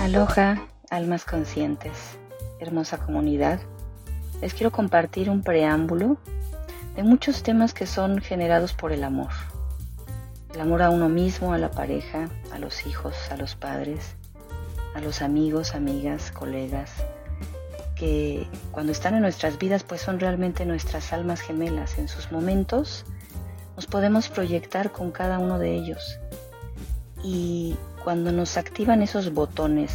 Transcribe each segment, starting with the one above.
Aloha, almas conscientes, hermosa comunidad. Les quiero compartir un preámbulo de muchos temas que son generados por el amor. El amor a uno mismo, a la pareja, a los hijos, a los padres, a los amigos, amigas, colegas, que cuando están en nuestras vidas pues son realmente nuestras almas gemelas. En sus momentos nos podemos proyectar con cada uno de ellos. Y cuando nos activan esos botones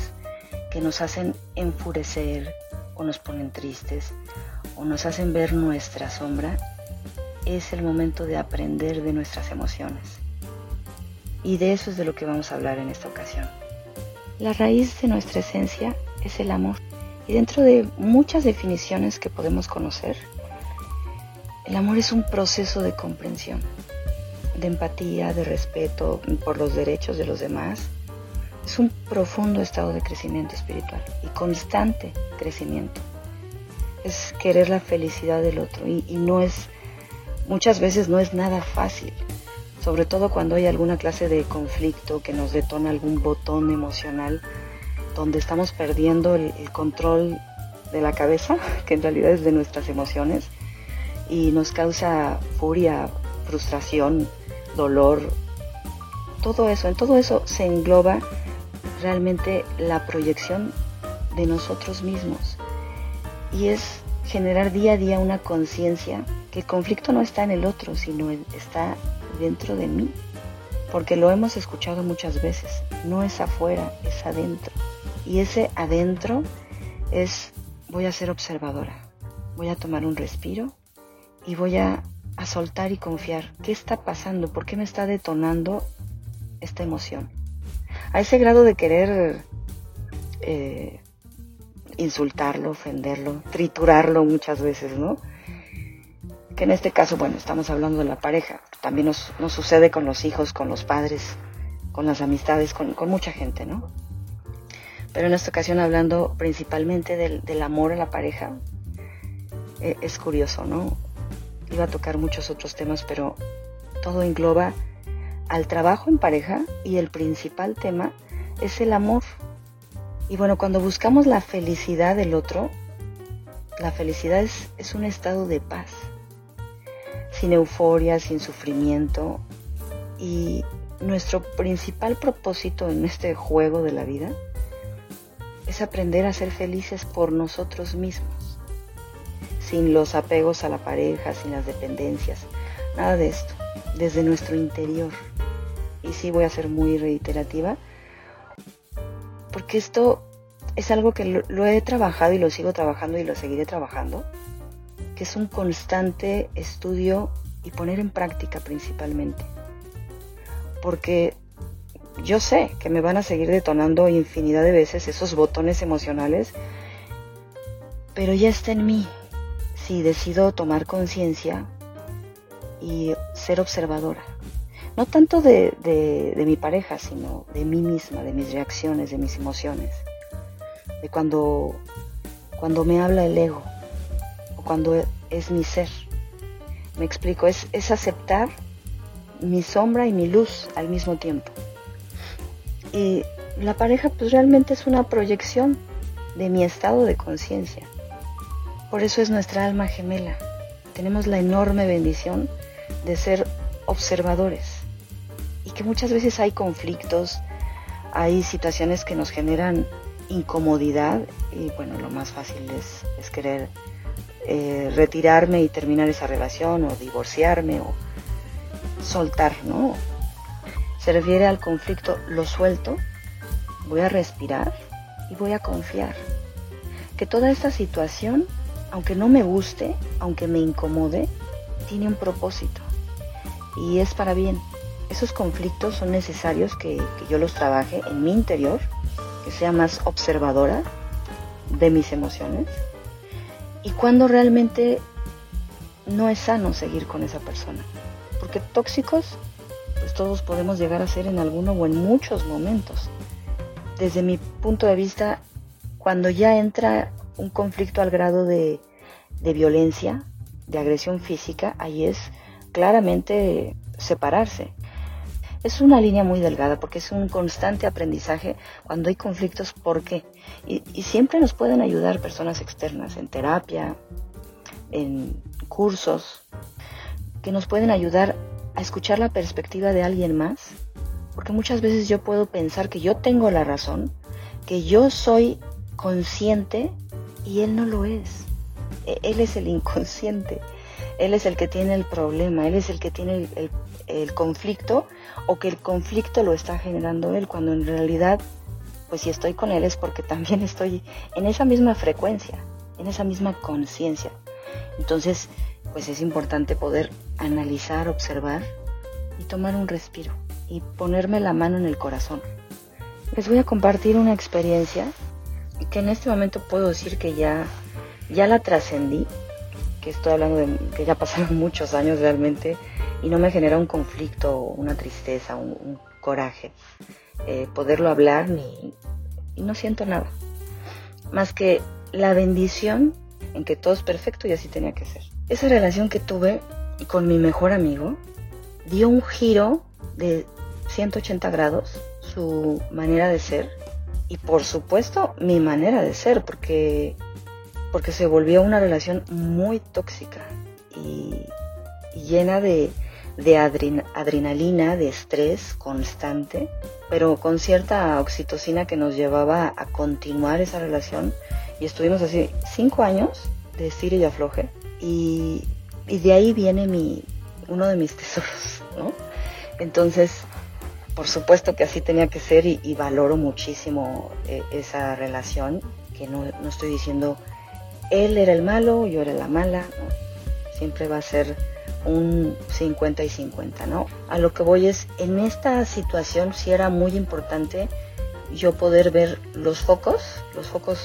que nos hacen enfurecer o nos ponen tristes o nos hacen ver nuestra sombra, es el momento de aprender de nuestras emociones. Y de eso es de lo que vamos a hablar en esta ocasión. La raíz de nuestra esencia es el amor. Y dentro de muchas definiciones que podemos conocer, el amor es un proceso de comprensión, de empatía, de respeto por los derechos de los demás. Es un profundo estado de crecimiento espiritual y constante crecimiento. Es querer la felicidad del otro y, no es, muchas veces no es nada fácil, sobre todo cuando hay alguna clase de conflicto que nos detona algún botón emocional donde estamos perdiendo el, control de la cabeza, que en realidad es de nuestras emociones, y nos causa furia, frustración, dolor, todo eso, en todo eso se engloba realmente la proyección de nosotros mismos. Y es generar día a día una conciencia que el conflicto no está en el otro, sino está dentro de mí. Porque lo hemos escuchado muchas veces, no es afuera, es adentro. Y ese adentro es, voy a ser observadora, voy a tomar un respiro y voy a, soltar y confiar. ¿Qué está pasando? ¿Por qué me está detonando esta emoción? A ese grado de querer eh, insultarlo, ofenderlo, triturarlo muchas veces, ¿no? Que en este caso, bueno, estamos hablando de la pareja. También nos, sucede con los hijos, con los padres, con las amistades, con, mucha gente, ¿no? pero en esta ocasión hablando principalmente del, amor a la pareja, eh, es curioso, ¿no? Iba a tocar muchos otros temas, pero todo engloba al trabajo en pareja y el principal tema es el amor. Y bueno, cuando buscamos la felicidad del otro, la felicidad es, es un estado de paz, sin euforia, sin sufrimiento. Y nuestro principal propósito en este juego de la vida es aprender a ser felices por nosotros mismos, sin los apegos a la pareja, sin las dependencias, nada de esto, desde nuestro interior. Y sí voy a ser muy reiterativa, porque esto es algo que lo, he trabajado y lo sigo trabajando y lo seguiré trabajando, que es un constante estudio y poner en práctica principalmente. Porque yo sé que me van a seguir detonando infinidad de veces esos botones emocionales, pero ya está en mí. Si decido tomar conciencia y ser observadora. No tanto de, de, mi pareja, sino de mí misma, de mis reacciones, de mis emociones. De cuando, cuando me habla el ego o cuando es mi ser. Me explico, es, es aceptar mi sombra y mi luz al mismo tiempo. Y la pareja pues realmente es una proyección de mi estado de conciencia. Por eso es nuestra alma gemela. Tenemos la enorme bendición de ser observadores y que muchas veces hay conflictos, hay situaciones que nos generan incomodidad y bueno, lo más fácil es, querer eh, retirarme y terminar esa relación o divorciarme o soltar, ¿no? se refiere al conflicto, lo suelto, voy a respirar y voy a confiar. Que toda esta situación, aunque no me guste, aunque me incomode, tiene un propósito y es para bien. Esos conflictos son necesarios que, yo los trabaje en mi interior, que sea más observadora de mis emociones y cuando realmente no es sano seguir con esa persona. Porque tóxicos pues todos podemos llegar a ser en alguno o en muchos momentos. Desde mi punto de vista, cuando ya entra un conflicto al grado de, violencia, de agresión física, ahí es claramente separarse. es una línea muy delgada porque es un constante aprendizaje cuando hay conflictos, ¿por qué? Y, y siempre nos pueden ayudar personas externas en terapia, en cursos, que nos pueden ayudar a escuchar la perspectiva de alguien más, porque muchas veces yo puedo pensar que yo tengo la razón, que yo soy consciente y él no lo es. E, él es el inconsciente, él es el que tiene el problema, él es el que tiene el, el conflicto o que el conflicto lo está generando él, cuando en realidad, pues si estoy con él es porque también estoy en esa misma frecuencia, en esa misma conciencia. Entonces, pues es importante poder analizar, observar y tomar un respiro y ponerme la mano en el corazón. Les voy a compartir una experiencia que en este momento puedo decir que ya, ya la trascendí, que estoy hablando de que ya pasaron muchos años realmente y no me genera un conflicto, una tristeza, un, coraje. Eh, poderlo hablar ni, y no siento nada. Más que la bendición en que todo es perfecto y así tenía que ser. Esa relación que tuve con mi mejor amigo dio un giro de 180 grados, su manera de ser y por supuesto mi manera de ser, porque, porque se volvió una relación muy tóxica y, llena de, de adrenalina, de estrés constante, pero con cierta oxitocina que nos llevaba a continuar esa relación y estuvimos así cinco años de estilo y afloje y, de ahí viene mi, uno de mis tesoros, ¿no? Entonces, por supuesto que así tenía que ser y, valoro muchísimo eh, esa relación, que no, no, estoy diciendo él era el malo, yo era la mala, siempre va a ser un 50 y 50, ¿no? A lo que voy es, en esta situación sí era muy importante yo poder ver los focos, los focos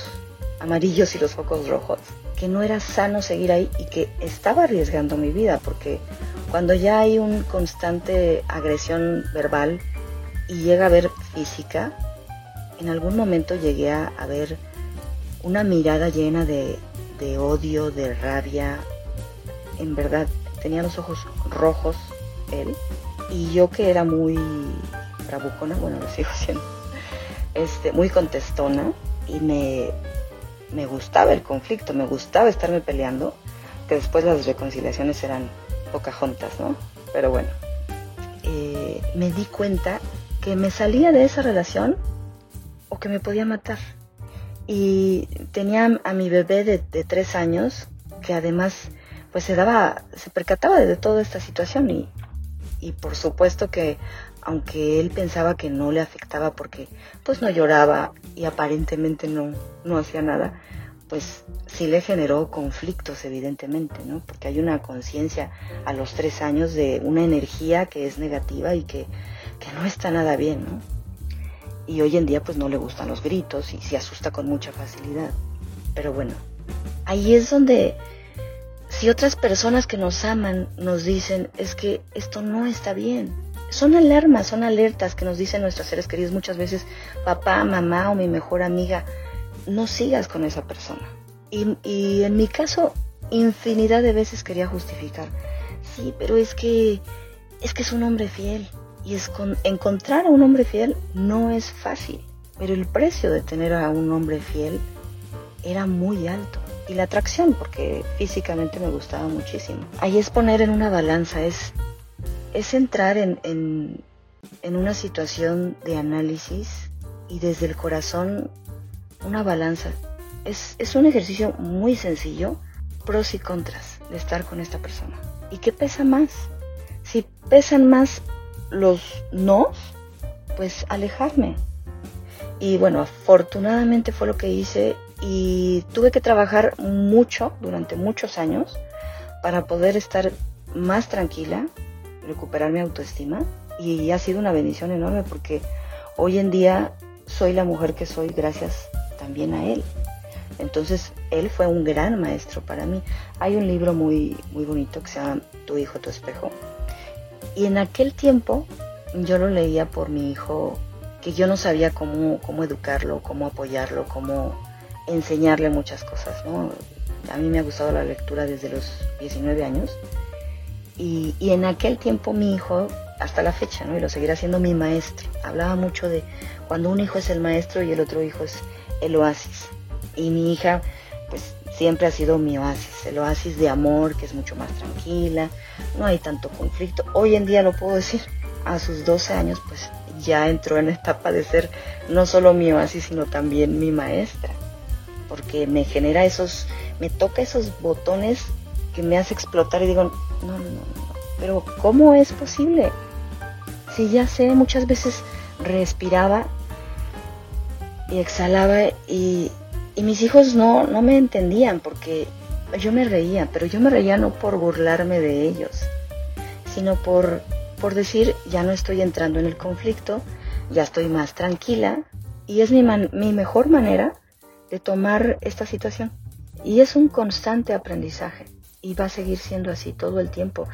amarillos y los focos rojos, que no era sano seguir ahí y que estaba arriesgando mi vida, porque cuando ya hay un constante agresión verbal y llega a ver física, en algún momento llegué a, ver una mirada llena de, de odio, de rabia, en verdad tenía los ojos rojos él, y yo que era muy bravucona, bueno, lo sigo siendo, este, muy contestona, y me me gustaba el conflicto, me gustaba estarme peleando, que después las reconciliaciones eran juntas, ¿no? Pero bueno, eh, me di cuenta que me salía de esa relación o que me podía matar. Y tenía a mi bebé de, tres años, que además pues se daba, se percataba de toda esta situación y, y por supuesto que aunque él pensaba que no le afectaba porque pues no lloraba y aparentemente no, no hacía nada, pues sí le generó conflictos evidentemente, ¿no? Porque hay una conciencia a los tres años de una energía que es negativa y que, que no está nada bien, ¿no? Y hoy en día pues no le gustan los gritos y se asusta con mucha facilidad. Pero bueno, ahí es donde si otras personas que nos aman nos dicen es que esto no está bien, son alarmas, son alertas que nos dicen nuestros seres queridos muchas veces, papá, mamá o mi mejor amiga, no sigas con esa persona. Y, en mi caso, infinidad de veces quería justificar, sí, pero es que es que es un hombre fiel y es con, encontrar a un hombre fiel no es fácil, pero el precio de tener a un hombre fiel era muy alto y la atracción porque físicamente me gustaba muchísimo. Ahí es poner en una balanza, es es entrar en, en, una situación de análisis y desde el corazón una balanza. Es, es, un ejercicio muy sencillo, pros y contras de estar con esta persona. ¿Y qué pesa más? Si pesan más los no, pues alejarme. Y bueno, afortunadamente fue lo que hice y tuve que trabajar mucho durante muchos años para poder estar más tranquila, recuperar mi autoestima y ha sido una bendición enorme porque hoy en día soy la mujer que soy gracias también a él. Entonces, él fue un gran maestro para mí. Hay un libro muy, muy bonito que se llama Tu hijo, tu espejo. Y en aquel tiempo yo lo leía por mi hijo, que yo no sabía cómo, cómo educarlo, cómo apoyarlo, cómo enseñarle muchas cosas. ¿no? A mí me ha gustado la lectura desde los 19 años Y, y en aquel tiempo mi hijo, hasta la fecha, ¿no? y lo seguirá siendo mi maestro, hablaba mucho de cuando un hijo es el maestro y el otro hijo es el oasis. Y mi hija, pues siempre ha sido mi oasis, el oasis de amor, que es mucho más tranquila, no hay tanto conflicto. Hoy en día lo puedo decir, a sus 12 años, pues ya entró en etapa de ser no solo mi oasis, sino también mi maestra, porque me genera esos, me toca esos botones que me hace explotar y digo, no, no, no, pero ¿cómo es posible? Si ya sé, muchas veces respiraba y exhalaba y, y mis hijos no, no me entendían porque yo me reía, pero yo me reía no por burlarme de ellos, sino por, por decir, ya no estoy entrando en el conflicto, ya estoy más tranquila y es mi, mi mejor manera de tomar esta situación. Y es un constante aprendizaje y va a seguir siendo así todo el tiempo.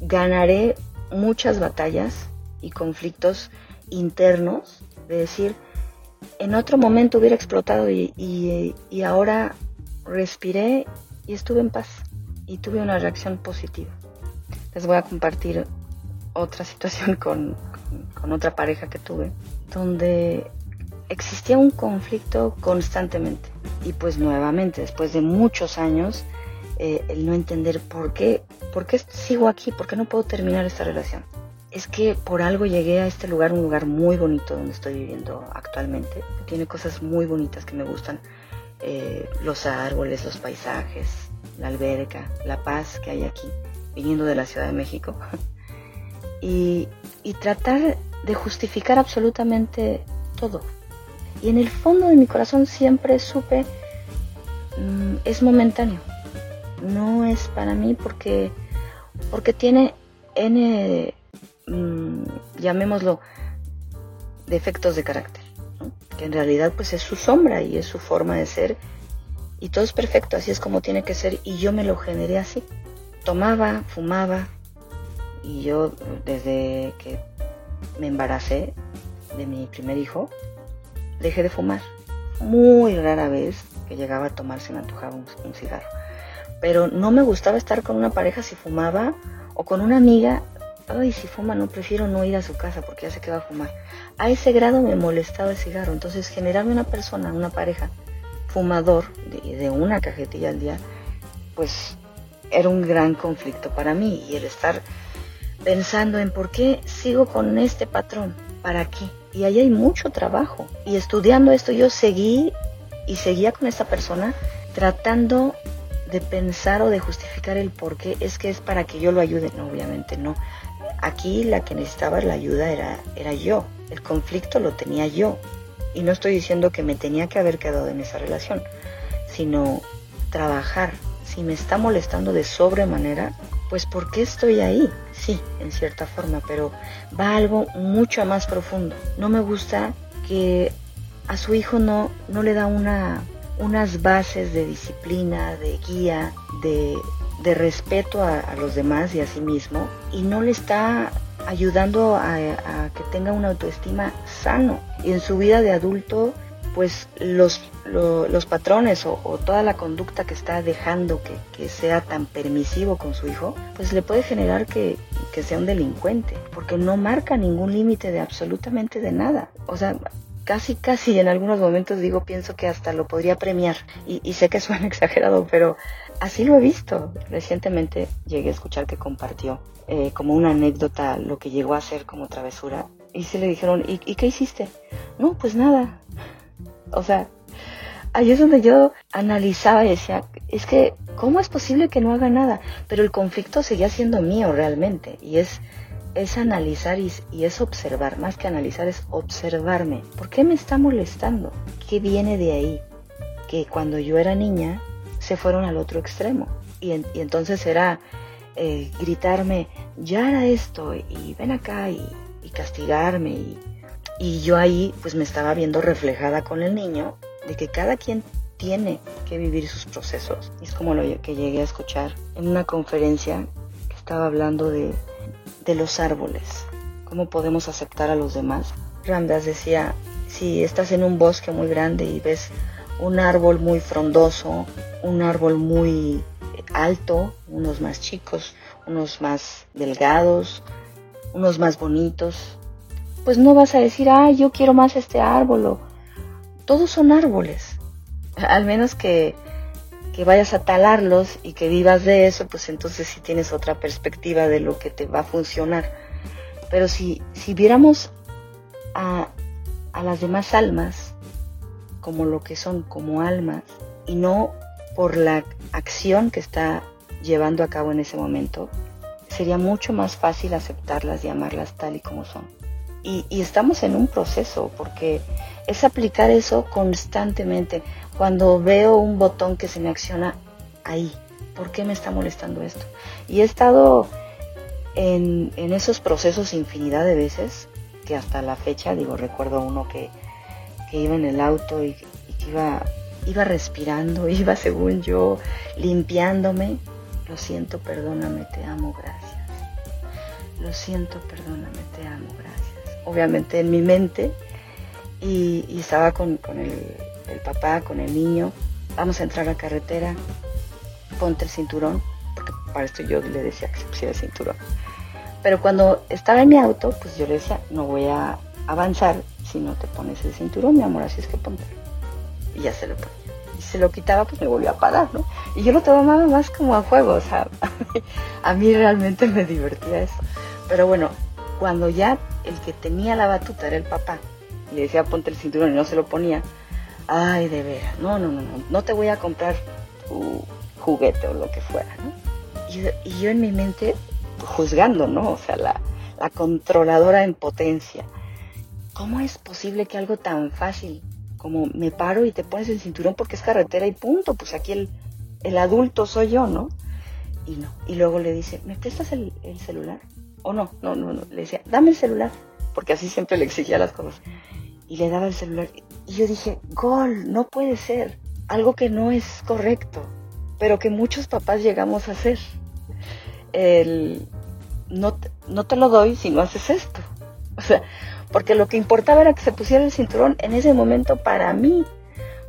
Ganaré muchas batallas y conflictos internos de decir, en otro momento hubiera explotado y, y, ahora respiré y estuve en paz y tuve una reacción positiva. Les voy a compartir otra situación con, con otra pareja que tuve, donde existía un conflicto constantemente. Y pues nuevamente, después de muchos años, eh, el no entender por qué, por qué sigo aquí, por qué no puedo terminar esta relación es que por algo llegué a este lugar, un lugar muy bonito donde estoy viviendo actualmente. Tiene cosas muy bonitas que me gustan. Eh, los árboles, los paisajes, la alberca, la paz que hay aquí, viniendo de la Ciudad de México. y, tratar de justificar absolutamente todo. Y en el fondo de mi corazón siempre supe, mm, es momentáneo. No es para mí porque, porque tiene N Mm, llamémoslo, defectos de carácter, que en realidad pues es su sombra y es su forma de ser y todo es perfecto, así es como tiene que ser y yo me lo generé así. Tomaba, fumaba y yo desde que me embaracé de mi primer hijo, dejé de fumar. Muy rara vez que llegaba a tomar se me antojaba un, un cigarro. Pero no me gustaba estar con una pareja si fumaba o con una amiga ay, si fuma, no prefiero no ir a su casa porque ya sé que va a fumar. A ese grado me molestaba el cigarro. Entonces, generarme una persona, una pareja fumador de, una cajetilla al día, pues era un gran conflicto para mí. Y el estar pensando en por qué sigo con este patrón, para qué. Y ahí hay mucho trabajo. Y estudiando esto, yo seguí y seguía con esta persona tratando de pensar o de justificar el por qué es que es para que yo lo ayude. No, obviamente no. Aquí la que necesitaba la ayuda era, era yo, el conflicto lo tenía yo. Y no estoy diciendo que me tenía que haber quedado en esa relación, sino trabajar. Si me está molestando de sobremanera, pues ¿por qué estoy ahí? Sí, en cierta forma, pero va algo mucho más profundo. No me gusta que a su hijo no, no le da una, unas bases de disciplina, de guía, de, de respeto a, los demás y a sí mismo y no le está ayudando a, que tenga una autoestima sano y en su vida de adulto pues los, los patrones o, toda la conducta que está dejando que, que, sea tan permisivo con su hijo, pues le puede generar que, que sea un delincuente, porque no marca ningún límite de absolutamente de nada. O sea, casi, casi en algunos momentos digo, pienso que hasta lo podría premiar. Y, sé que suena exagerado, pero así lo he visto. Recientemente llegué a escuchar que compartió eh, como una anécdota lo que llegó a hacer como travesura. Y se le dijeron, ¿y, ¿y qué hiciste? No, pues nada. O sea, ahí es donde yo analizaba y decía, es que, ¿cómo es posible que no haga nada? Pero el conflicto seguía siendo mío realmente. Y es es analizar y, es observar, más que analizar es observarme. ¿Por qué me está molestando? ¿Qué viene de ahí? Que cuando yo era niña se fueron al otro extremo y, entonces era eh, gritarme, ya era esto y ven acá y, castigarme y, y yo ahí pues me estaba viendo reflejada con el niño de que cada quien tiene que vivir sus procesos. Es como lo que llegué a escuchar en una conferencia que estaba hablando de de los árboles. ¿Cómo podemos aceptar a los demás? Ramdas decía, si estás en un bosque muy grande y ves un árbol muy frondoso, un árbol muy alto, unos más chicos, unos más delgados, unos más bonitos. Pues no vas a decir, ah, yo quiero más este árbol. Todos son árboles. Al menos que, que vayas a talarlos y que vivas de eso, pues entonces sí tienes otra perspectiva de lo que te va a funcionar. Pero si, si viéramos a, a las demás almas como lo que son, como almas, y no por la acción que está llevando a cabo en ese momento, sería mucho más fácil aceptarlas y amarlas tal y como son. Y, estamos en un proceso porque es aplicar eso constantemente. Cuando veo un botón que se me acciona ahí, ¿por qué me está molestando esto? Y he estado en, esos procesos infinidad de veces, que hasta la fecha, digo, recuerdo uno que, iba en el auto y, y que iba, iba respirando, iba según yo limpiándome. Lo siento, perdóname, te amo, gracias lo siento, perdóname, te amo, gracias. Obviamente en mi mente y, estaba con, el, papá, con el niño, vamos a entrar a la carretera, ponte el cinturón, porque para esto yo le decía que se pusiera el cinturón. Pero cuando estaba en mi auto, pues yo le decía, no voy a avanzar si no te pones el cinturón, mi amor, así es que ponte. Y ya se lo ponía. Y se lo quitaba, pues me volvió a parar, ¿no? Y yo lo tomaba más como a juego, o sea, a mí realmente me divertía eso. Pero bueno, cuando ya el que tenía la batuta era el papá, y le decía ponte el cinturón y no se lo ponía, ay, de veras, no, no, no, no, no te voy a comprar tu juguete o lo que fuera, ¿no? Y, yo en mi mente juzgando, ¿no? O sea, la, controladora en potencia. ¿Cómo es posible que algo tan fácil como me paro y te pones el cinturón porque es carretera y punto? Pues aquí el, adulto soy yo, ¿no? Y no. Y luego le dice, ¿me prestas el, el celular? o no, no, no, no, le decía, dame el celular, porque así siempre le exigía las cosas. Y le daba el celular. Y yo dije, gol, no puede ser. Algo que no es correcto, pero que muchos papás llegamos a hacer. El, no, no te lo doy si no haces esto. O sea, porque lo que importaba era que se pusiera el cinturón en ese momento para mí.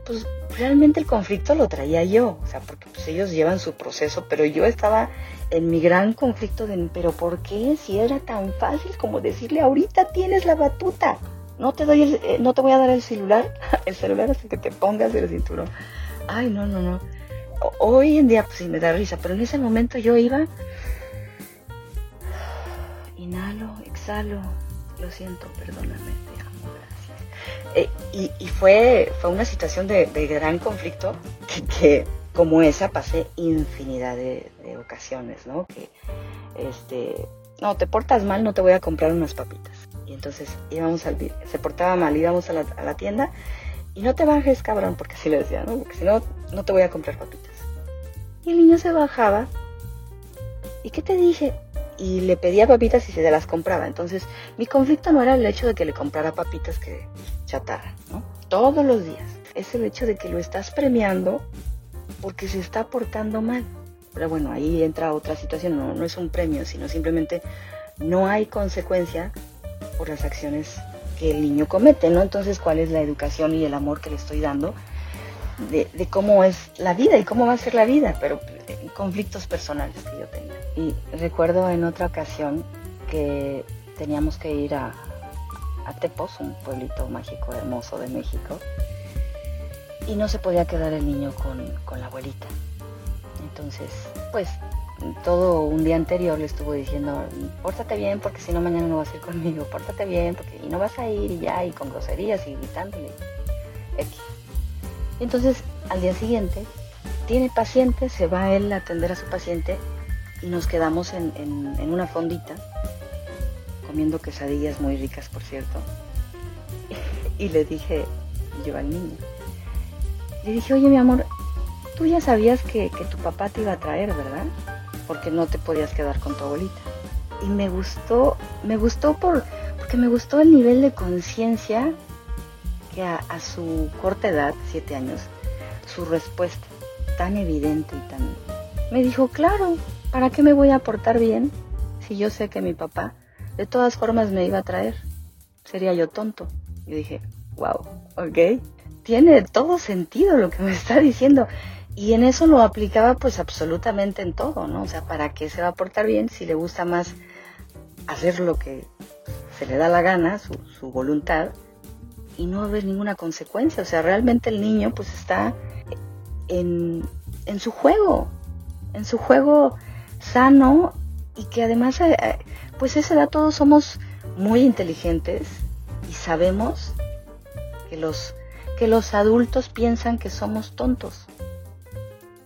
Pues realmente el conflicto lo traía yo, o sea, porque pues ellos llevan su proceso, pero yo estaba en mi gran conflicto de, pero ¿por qué si era tan fácil como decirle ahorita tienes la batuta? No te doy eh, no te voy a dar el celular, el celular hasta que te pongas el cinturón. Ay, no, no, no. hoy en día pues sí me da risa, pero en ese momento yo iba inhalo, exhalo, lo siento, perdóname, te amo, gracias. Eh, y, fue, fue una situación de, gran conflicto que como esa pasé infinidad de, ocasiones, ¿no? Que, este, no, te portas mal, no te voy a comprar unas papitas. Entonces íbamos al, se portaba mal, íbamos a la, tienda y no te bajes, cabrón, porque así le decía, ¿no? Porque si no, no te voy a comprar papitas. Y el niño se bajaba. ¿Y qué te dije? Y le pedía papitas y se las compraba. Entonces, mi conflicto no era el hecho de que le comprara papitas que chatara, ¿no? Todos los días. Es el hecho de que lo estás premiando porque se está portando mal. Pero bueno, ahí entra otra situación, no, no es un premio, sino simplemente no hay consecuencia por las acciones que el niño comete, ¿no? Entonces, ¿cuál es la educación y el amor que le estoy dando? De, de, cómo es la vida y cómo va a ser la vida, pero en conflictos personales que yo tenía. Y recuerdo en otra ocasión que teníamos que ir a, a Tepos, un pueblito mágico hermoso de México, y no se podía quedar el niño con, la abuelita. Entonces, pues todo un día anterior le estuvo diciendo, pórtate bien porque si no mañana no vas a ir conmigo, pórtate bien porque no vas a ir y ya, y con groserías y gritándole. Y entonces al día siguiente tiene paciente, se va él a atender a su paciente y nos quedamos en una fondita comiendo quesadillas muy ricas, por cierto. y le dije yo al niño, le dije, oye mi amor, tú ya sabías que, tu papá te iba a traer, ¿verdad? Porque no te podías quedar con tu abuelita. Y me gustó, me gustó por, porque me gustó el nivel de conciencia que a, su corta edad, siete años, su respuesta tan evidente y tan... Me dijo, claro, ¿para qué me voy a portar bien si yo sé que mi papá de todas formas me iba a traer? Sería yo tonto. Y dije, wow, ok tiene todo sentido lo que me está diciendo. Y en eso lo aplicaba pues absolutamente en todo, ¿no? O sea, ¿para qué se va a portar bien si le gusta más hacer lo que se le da la gana, su, su voluntad, y no haber ninguna consecuencia? O sea, realmente el niño pues está en, en su juego, en su juego sano y que además eh, eh, pues a esa edad todos somos muy inteligentes y sabemos que los, que los adultos piensan que somos tontos,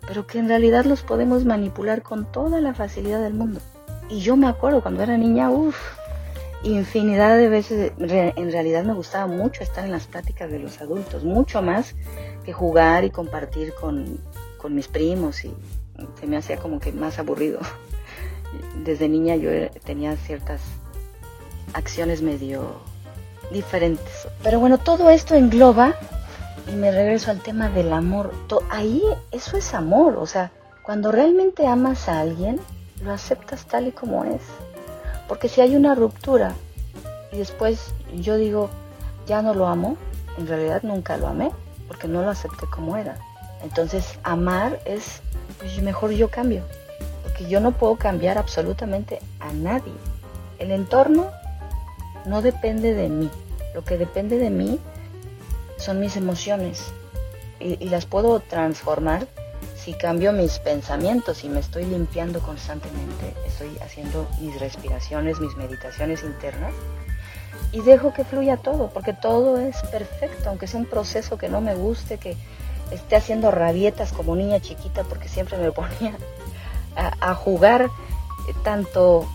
pero que en realidad los podemos manipular con toda la facilidad del mundo. Y yo me acuerdo cuando era niña, uff, infinidad de veces, en realidad me gustaba mucho estar en las pláticas de los adultos, mucho más que jugar y compartir con, con mis primos y se me hacía como que más aburrido. Desde niña yo tenía ciertas acciones medio diferentes. Pero bueno, todo esto engloba, y me regreso al tema del amor, ahí eso es amor, o sea, cuando realmente amas a alguien, lo aceptas tal y como es. Porque si hay una ruptura y después yo digo, ya no lo amo, en realidad nunca lo amé, porque no lo acepté como era. Entonces, amar es, pues mejor yo cambio, porque yo no puedo cambiar absolutamente a nadie. El entorno no depende de mí. Lo que depende de mí son mis emociones. Y, las puedo transformar si cambio mis pensamientos y me estoy limpiando constantemente, estoy haciendo mis respiraciones, mis meditaciones internas y dejo que fluya todo, porque todo es perfecto, aunque sea un proceso que no me guste, que esté haciendo rabietas como niña chiquita, porque siempre me ponía a, a jugar tanto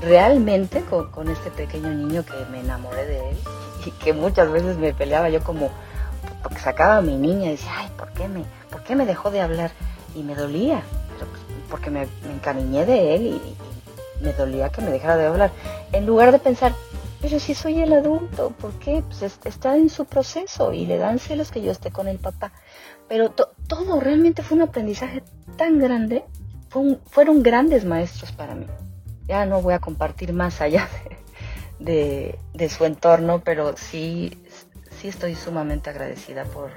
realmente con, este pequeño niño que me enamoré de él y que muchas veces me peleaba yo como porque sacaba a mi niña y decía, ay, ¿por qué me, por qué me dejó de hablar? Y me dolía, pues, porque me, encariñé de él y, me dolía que me dejara de hablar. En lugar de pensar, pero si soy el adulto, ¿por qué? Pues está en su proceso y le dan celos que yo esté con el papá. Pero todo realmente fue un aprendizaje tan grande, fueron grandes maestros para mí ya no voy a compartir más allá de, su entorno, pero sí, sí estoy sumamente agradecida por,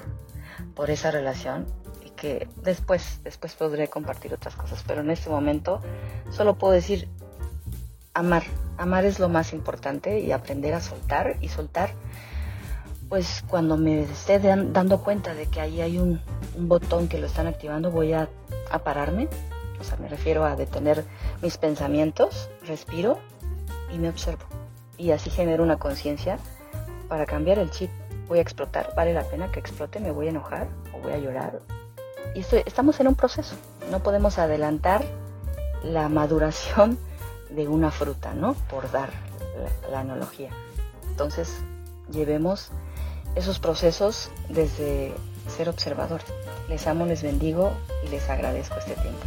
por esa relación y que después, después podré compartir otras cosas, pero en este momento solo puedo decir amar, amar es lo más importante y aprender a soltar y soltar pues cuando me esté dando cuenta de que ahí hay un, botón que lo están activando voy a, a pararme o sea, me refiero a detener mis pensamientos, respiro y me observo. Y así genero una conciencia para cambiar el chip. Voy a explotar, vale la pena que explote, me voy a enojar o voy a llorar. Y estamos en un proceso. No podemos adelantar la maduración de una fruta, ¿no? Por dar la, la analogía. Entonces, llevemos esos procesos desde ser observadores. Les amo, les bendigo y les agradezco este tiempo.